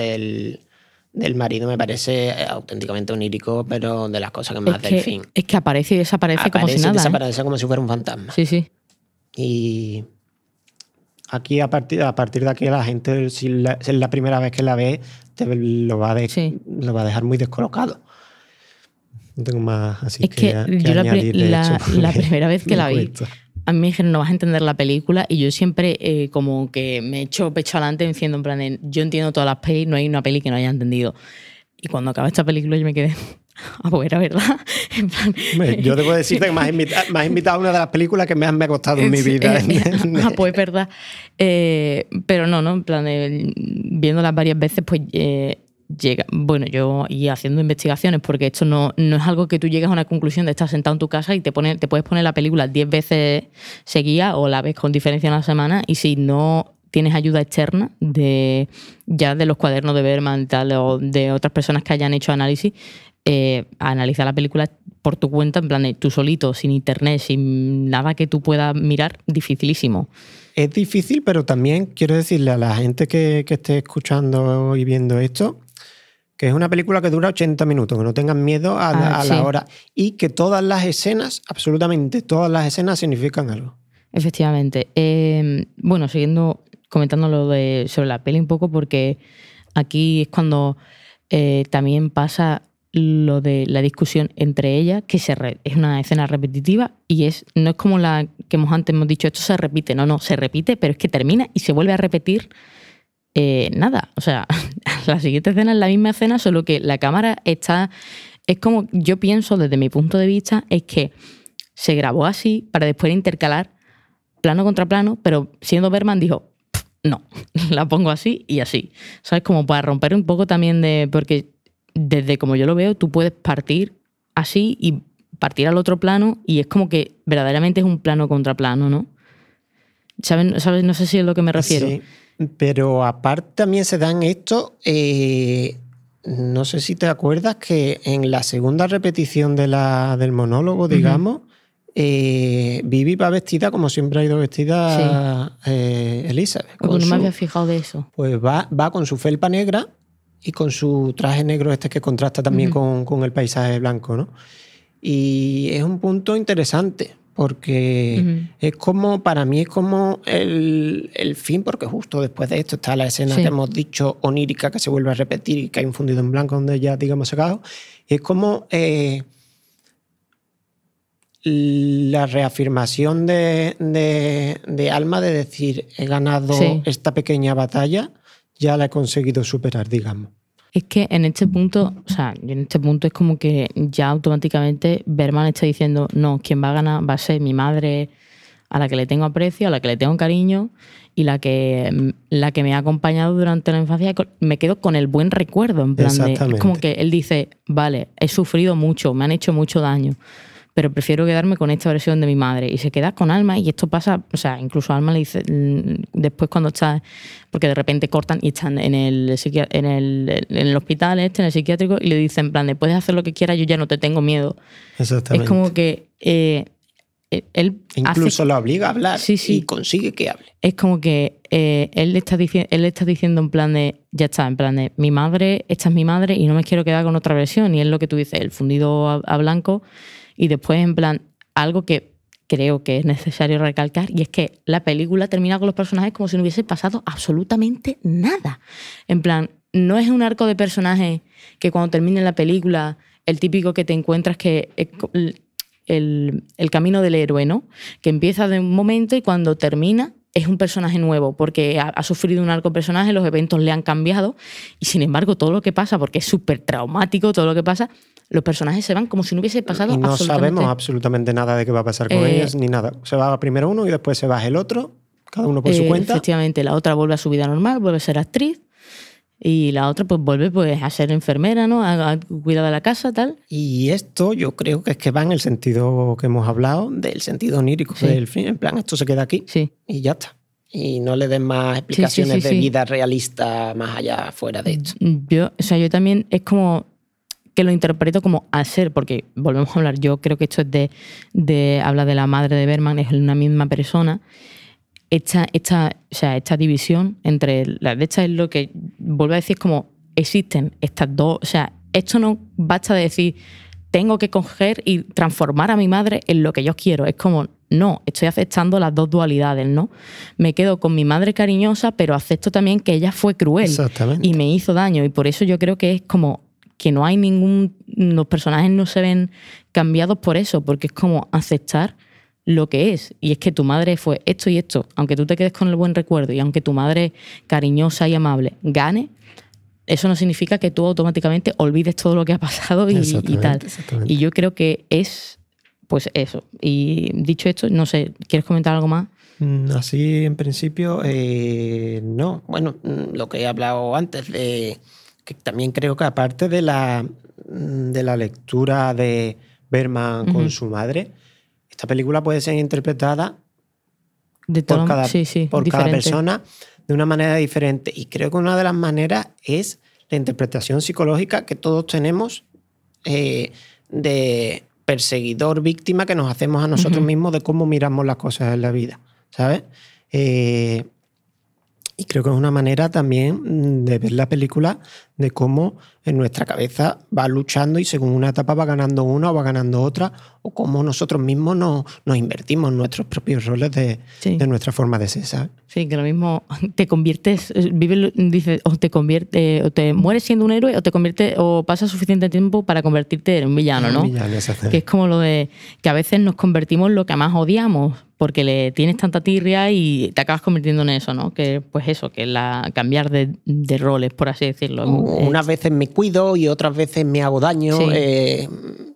del marido me parece eh, auténticamente onírico, pero de las cosas que más Es del que, fin. es que aparece y desaparece como si y nada. ¿eh? desaparece como si fuera un fantasma. Sí, sí. Y aquí, a partir, a partir de aquí, la gente, si, la- si es la primera vez que la ve, te lo va, a de- Sí. lo va a dejar muy descolocado. No tengo más así Es que a- yo la, la- hecho, (laughs) la primera vez que me la vi, cuesta. a mí me dijeron no vas a entender la película y yo siempre eh, como que me echo pecho adelante diciendo en plan, de, yo entiendo todas las pelis, no hay una peli que no haya entendido. Y cuando acaba esta película yo me quedé, (laughs) pues era verdad. (laughs) En plan, Hombre, Yo debo decirte que me has, invita- me has invitado a una de las películas que más me ha costado en mi vida. eh, ah, pues verdad. Eh, pero no, ¿no? En plan, viéndolas varias veces, pues eh, llega. Bueno, yo y haciendo investigaciones, porque esto no, no es algo que tú llegas a una conclusión de estar sentado en tu casa y te, pone, te puedes poner la película 10 veces seguida o la ves con diferencia en la semana y si no tienes ayuda externa de ya de los cuadernos de Berman tal o de otras personas que hayan hecho análisis eh, a analizar la película por tu cuenta, en plan de tú solito, sin internet, sin nada que tú puedas mirar, dificilísimo. Es difícil, pero también quiero decirle a la gente que, que esté escuchando y viendo esto que es una película que dura 80 minutos, que no tengan miedo a, la- Ah, a sí. la hora y que todas las escenas, absolutamente todas las escenas significan algo. Efectivamente. Eh, bueno, siguiendo comentando lo de, sobre la peli un poco, porque aquí es cuando eh, también pasa lo de la discusión entre ellas, que se re- es una escena repetitiva y es no es como la que hemos antes hemos dicho, esto se repite, no, no, se repite, pero es que termina y se vuelve a repetir eh, nada. O sea, (laughs) la siguiente escena es la misma escena, solo que la cámara está. Es como yo pienso desde mi punto de vista, es que se grabó así para después intercalar plano contra plano, pero siendo Berman dijo, "Pff, no, (laughs) la pongo así y así. ¿Sabes? Como para romper un poco también de. Porque desde como yo lo veo, tú puedes partir así y partir al otro plano y es como que verdaderamente es un plano contra plano, ¿no? ¿Sabes? ¿Sabes? No sé si es lo que me refiero. Sí, pero aparte también se dan esto, eh, no sé si te acuerdas que en la segunda repetición de la, del monólogo, digamos, eh, Vivi va vestida como siempre ha ido vestida eh, Elizabeth. Porque no me había fijado de eso. pues va, va con su felpa negra y con su traje negro este que contrasta también con, con el paisaje blanco, ¿no? Y es un punto interesante porque es como, para mí es como el, el fin, porque justo después de esto está la escena Sí. que hemos dicho onírica que se vuelve a repetir y que hay un fundido en blanco donde ya, digamos, sacado. Y es como eh, la reafirmación de, de, de Alma de decir, he ganado Sí. esta pequeña batalla, ya la he conseguido superar, digamos. Es que en este punto, o sea, en este punto es como que ya automáticamente Berman está diciendo, no, quien va a ganar va a ser mi madre a la que le tengo aprecio, a la que le tengo cariño y la que, la que me ha acompañado durante la infancia. Me quedo con el buen recuerdo, en plan de, es como que él dice, vale, he sufrido mucho, me han hecho mucho daño, pero prefiero quedarme con esta versión de mi madre. Y se queda con Alma y esto pasa, o sea, incluso Alma le dice, mm, después cuando está, porque de repente cortan y están en el, en el, en el hospital este, en el psiquiátrico, y le dicen, en plan, de, puedes hacer lo que quieras, yo ya no te tengo miedo. Exactamente. Es como que eh, él hace Incluso la obliga a hablar Sí, sí. y consigue que hable. es como que eh, él, le está él le está diciendo en plan de, ya está, en plan de, mi madre, esta es mi madre y no me quiero quedar con otra versión. Y es lo que tú dices, el fundido a, a blanco. Y después, en plan, algo que creo que es necesario recalcar, y es que la película termina con los personajes como si no hubiese pasado absolutamente nada. En plan, no es un arco de personajes que cuando termine la película, el típico que te encuentras que el, el camino del héroe, ¿no? Que empieza de un momento y cuando termina es un personaje nuevo, porque ha, ha sufrido un arco personaje, los eventos le han cambiado, y sin embargo, todo lo que pasa, porque es súper traumático todo lo que pasa, los personajes se van como si no hubiese pasado no absolutamente sabemos absolutamente nada de qué va a pasar con Eh, ellas ni nada. Se va primero uno y después se va el otro, cada uno por su Eh, cuenta. Efectivamente, la otra vuelve a su vida normal, vuelve a ser actriz, y la otra pues vuelve pues, a ser enfermera, ¿no? A, a cuidar de la casa, tal. Y esto yo creo que es que va en el sentido que hemos hablado, del sentido onírico Sí. del film. En plan, esto se queda aquí Sí. y ya está. Y no le den más explicaciones sí, de sí. vida realista más allá fuera de esto. Yo, o sea, yo también es como que lo interpreto como hacer, porque volvemos a hablar, yo creo que esto es de, de habla de la madre de Berman, es una misma persona. Esta, esta, o sea, esta división entre la de esta es lo que vuelvo a decir, es como existen estas dos, o sea, esto no basta de decir, tengo que coger y transformar a mi madre en lo que yo quiero. Es como, no, estoy aceptando las dos dualidades, ¿no? Me quedo con mi madre cariñosa, pero acepto también que ella fue cruel y me hizo daño. Y por eso yo creo que es como que no hay ningún. Los personajes no se ven cambiados por eso, porque es como aceptar lo que es. Y es que tu madre fue esto y esto. Aunque tú te quedes con el buen recuerdo y aunque tu madre cariñosa y amable gane, eso no significa que tú automáticamente olvides todo lo que ha pasado y, tal. Y yo creo que es, pues eso. Y dicho esto, no sé, ¿quieres comentar algo más? Mm, así, en principio, eh, no. Bueno, mm, lo que he hablado antes, de que también creo que aparte de la, mm, de la lectura de Berman con su madre, esta película puede ser interpretada de por cada, por cada persona de una manera diferente. Y creo que una de las maneras es la interpretación psicológica que todos tenemos eh, de perseguidor-víctima que nos hacemos a nosotros mismos de cómo miramos las cosas en la vida, ¿sabes? Eh, y creo que es una manera también de ver la película de cómo en nuestra cabeza va luchando y según una etapa va ganando una o va ganando otra, o cómo nosotros mismos nos, nos invertimos en nuestros propios roles de, de, nuestra forma de ser. Sí, que lo mismo (laughs) te conviertes, eh, vive, dice, o te convierte, o te mueres siendo un héroe, o te convierte, o pasas suficiente tiempo para convertirte en un villano, ¿no? que es como lo de que a veces nos convertimos en lo que más odiamos porque le tienes tanta tirria y te acabas convirtiendo en eso, ¿no? Que pues eso, que la cambiar de, roles, por así decirlo. Unas veces me cuido y otras veces me hago daño. Sí, eh,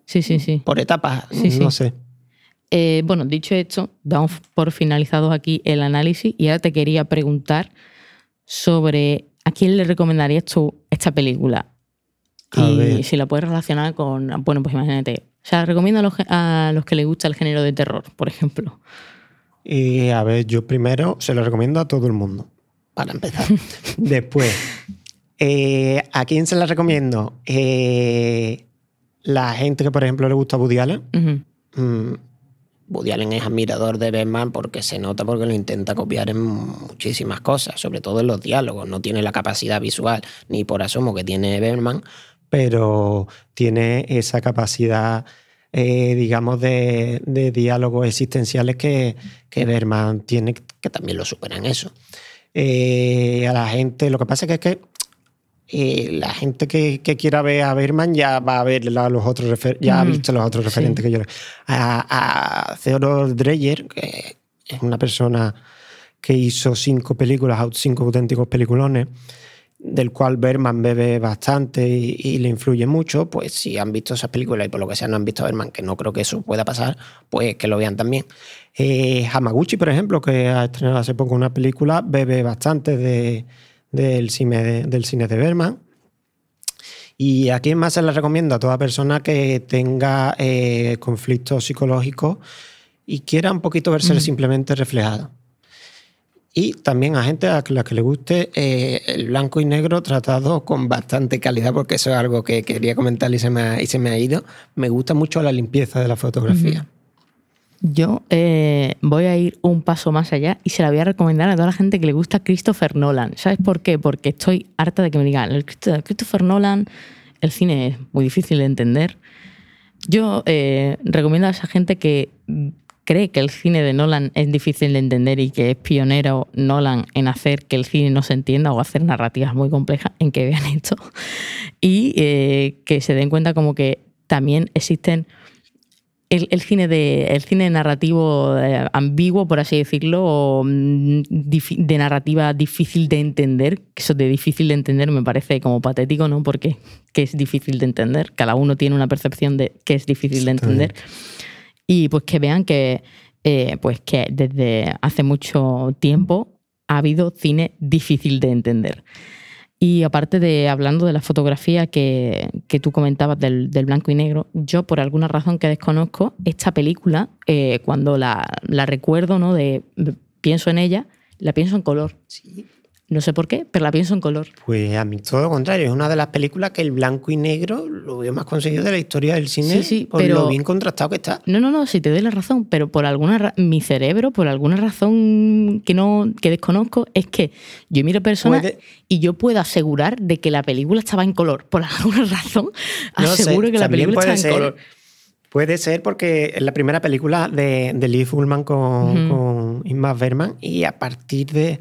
sí, sí, Por etapas, no sé. Eh, bueno, dicho esto, damos por finalizados aquí el análisis y ahora te quería preguntar sobre a quién le recomendarías tú esta película. y si la puedes relacionar con, bueno, pues imagínate, o sea, recomiendo a los, a los que les gusta el género de terror, por ejemplo. Y a ver, yo primero se lo recomiendo a todo el mundo, para empezar. (laughs) Después, eh, ¿a quién se la recomiendo? Eh, la gente que, por ejemplo, le gusta Woody Allen. Mm, Woody Allen es admirador de Batman porque se nota porque lo intenta copiar en muchísimas cosas, sobre todo en los diálogos. No tiene la capacidad visual ni por asomo que tiene Batman, pero tiene esa capacidad eh, digamos, de, diálogos existenciales que, que Berman tiene, que también lo superan eso. Eh, a la gente, lo que pasa es que, eh, la gente que, quiera ver a Berman ya va a ver los otros ya ha visto los otros referentes que yo a, a Theodore Dreyer que es una persona que hizo cinco películas cinco auténticos peliculones del cual Berman bebe bastante y, le influye mucho, pues si han visto esas películas y por lo que sea no han visto a Berman, que no creo que eso pueda pasar, pues que lo vean también. Eh, Hamaguchi, por ejemplo, que ha estrenado hace poco una película, bebe bastante de, del, cine de, del cine de Berman. ¿Y a quién más se le recomiendo? A toda persona que tenga eh, conflictos psicológicos y quiera un poquito verse simplemente reflejado y también a gente a la que le guste eh, el blanco y negro tratado con bastante calidad, porque eso es algo que quería comentar y se me ha, y se me ha ido. Me gusta mucho la limpieza de la fotografía. Yo eh, voy a ir un paso más allá y se la voy a recomendar a toda la gente que le gusta Christopher Nolan. ¿Sabes por qué? Porque estoy harta de que me digan, el Christopher Nolan, el cine es muy difícil de entender. Yo eh, recomiendo a esa gente que cree que el cine de Nolan es difícil de entender y que es pionero Nolan en hacer que el cine no se entienda o hacer narrativas muy complejas en que vean esto y eh, que se den cuenta como que también existen el, cine de el cine narrativo eh, ambiguo por así decirlo o mm, de narrativa difícil de entender que eso de difícil de entender me parece como patético no porque que es difícil de entender. Cada uno tiene una percepción de qué es difícil de entender. y pues que vean que, eh, pues que desde hace mucho tiempo ha habido cine difícil de entender. Y aparte de hablando de la fotografía que, tú comentabas del, blanco y negro, yo por alguna razón que desconozco, esta película, eh, cuando la, recuerdo, ¿no? De, pienso en ella, la pienso en color. No sé por qué, pero la pienso en color. Pues a mí todo lo contrario, es una de las películas que el blanco y negro lo veo más conseguido de la historia del cine Sí, sí, por pero- lo bien contrastado que está. No, no, no, si te doy la razón, pero por alguna ra- mi cerebro, por alguna razón que no que desconozco, es que yo miro personas Puede- y yo puedo asegurar de que la película estaba en color. Por (laughs) alguna razón, No sé, aseguro que la película está en color. Puede ser porque es la primera película de, de Lee Fullman con, Ujú. con Ingmar Bergman y a partir de-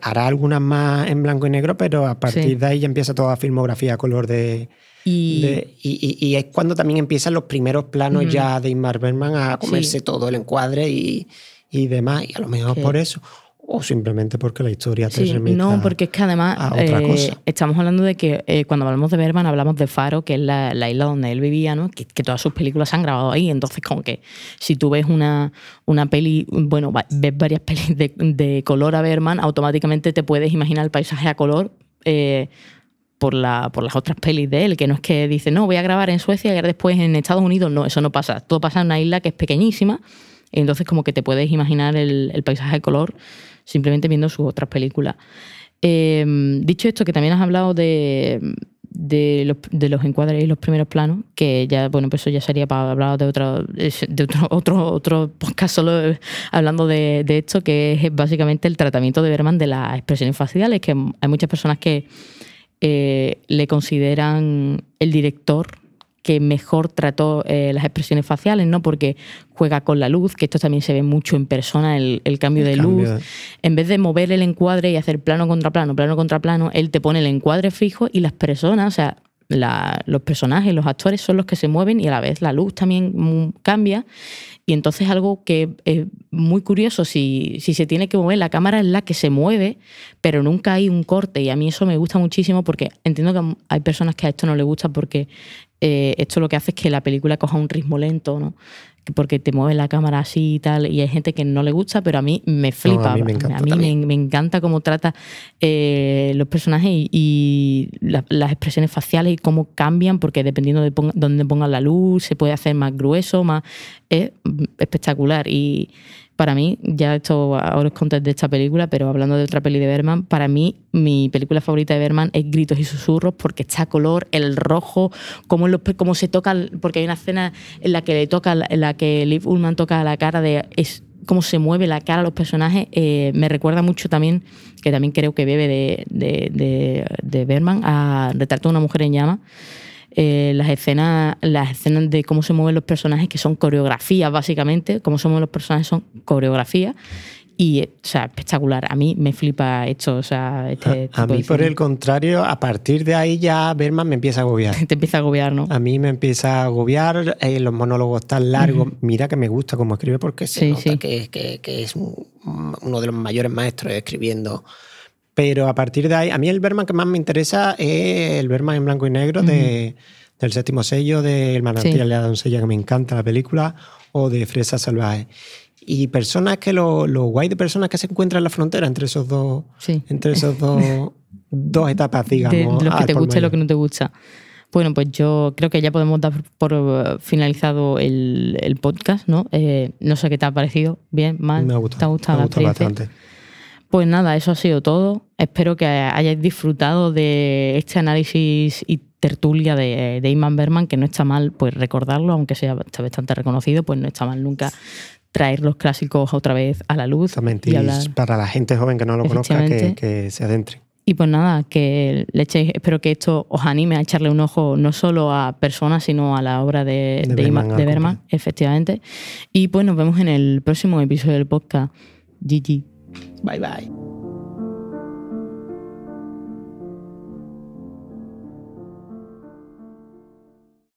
hará algunas más en blanco y negro, pero a partir Sí. de ahí ya empieza toda la filmografía a color de, Y de- y, y- y es cuando también empiezan los primeros planos ya de Ingmar Bergman a comerse Sí. todo el encuadre y, y demás, y a lo mejor por eso, o simplemente porque la historia te Sí, remite no, porque es que además a otra eh, cosa. estamos hablando de que eh, cuando hablamos de Berman hablamos de Faro, que es la, la isla donde él vivía, ¿no? Que, que todas sus películas se han grabado ahí. Entonces, como que si tú ves una, una peli, bueno, ves varias (laughs) pelis de, de color a Berman, automáticamente te puedes imaginar el paisaje a color. eh, por, la, por las otras pelis de él, que no es que dice, no, voy a grabar en Suecia y después en Estados Unidos. No, eso no pasa. Todo pasa en una isla que es pequeñísima, y entonces como que te puedes imaginar el, el paisaje a color simplemente viendo sus otras películas. Eh, dicho esto, que también has hablado de, de, los, de los encuadres y los primeros planos, que ya, bueno, pues eso ya sería para hablar de otro, de otro, (laughs) otro, otro podcast solo eh, hablando de, de esto, que es básicamente el tratamiento de Berman de las expresiones faciales, que hay muchas personas que eh, le consideran el director que mejor trató eh, las expresiones faciales, ¿no? Porque juega con la luz, que esto también se ve mucho en persona, el, el cambio de cambio luz. En vez de mover el encuadre y hacer plano contra plano, plano contra plano, él te pone el encuadre fijo y las personas, o sea, la- los personajes, los actores son los que se mueven y a la vez la luz también mm, cambia. Y entonces algo que es muy curioso, si, si se tiene que mover, la cámara es la que se mueve, pero nunca hay un corte. Y a mí eso me gusta muchísimo porque entiendo que hay personas que a esto no les gusta porque eh, esto lo que hace es que la película coja un ritmo lento, ¿no? Que Porque te mueve la cámara así y tal, y hay gente que no le gusta, pero a mí me flipa. mí me encanta a mí me, también. me encanta cómo trata eh, los personajes y, y la- las expresiones faciales y cómo cambian, porque dependiendo de ponga- dónde pongan la luz, se puede hacer más grueso, más. Es mm, espectacular. Y para mí, ya esto ahora os conté de esta película, pero hablando de otra peli de Berman, para mí mi película favorita de Berman es Gritos y Susurros, porque está color, el rojo, cómo, cómo se toca, porque hay una escena en la que le toca, en la que Liv Ullman toca la cara de. Es, cómo se mueve la cara a los personajes, eh, me recuerda mucho también, que también creo que bebe de, de, de, de Berman, a Retrato de una mujer en llamas. Eh, las escenas las escenas de cómo se mueven los personajes que son coreografías básicamente cómo se mueven los personajes son coreografías y eh, o sea espectacular a mí me flipa esto o sea este A, a mí, por el contrario, a partir de ahí ya Berman me empieza a agobiar. (laughs) te empieza a agobiar no A mí me empieza a agobiar eh, los monólogos tan largos. Mira que me gusta cómo escribe porque se Sí, nota sí. Que, que- que es un- uno de los mayores maestros escribiendo. Pero a partir de ahí, a mí el Berman que más me interesa es el Berman en blanco y negro de, del séptimo sello, de El manantial Sí. de la doncella, que me encanta la película, o de Fresa Salvaje. Y personas que lo, lo guay de personas que se encuentran en la frontera entre esos dos, sí entre esos (laughs) dos, dos etapas, digamos. de lo que te gusta y lo que no te gusta. Bueno, pues yo creo que ya podemos dar por eh, finalizado el, el podcast, ¿no? Eh, no sé qué te ha parecido, bien, mal, Me ha gustado, ¿te ha gustado me ha gustado bastante. Pues nada, eso ha sido todo. Espero que hayáis disfrutado de este análisis y tertulia de, de Iman Berman, que no está mal pues recordarlo, aunque sea está bastante reconocido, pues no está mal nunca traer los clásicos otra vez a la luz Exactamente. y hablar. para la gente joven que no lo conozca, que, se adentre. Y pues nada, que le echéis, espero que esto os anime a echarle un ojo no solo a personas, sino a la obra de, De de, Bergman, completo. efectivamente. Y pues nos vemos en el próximo episodio del podcast. GG. Bye bye.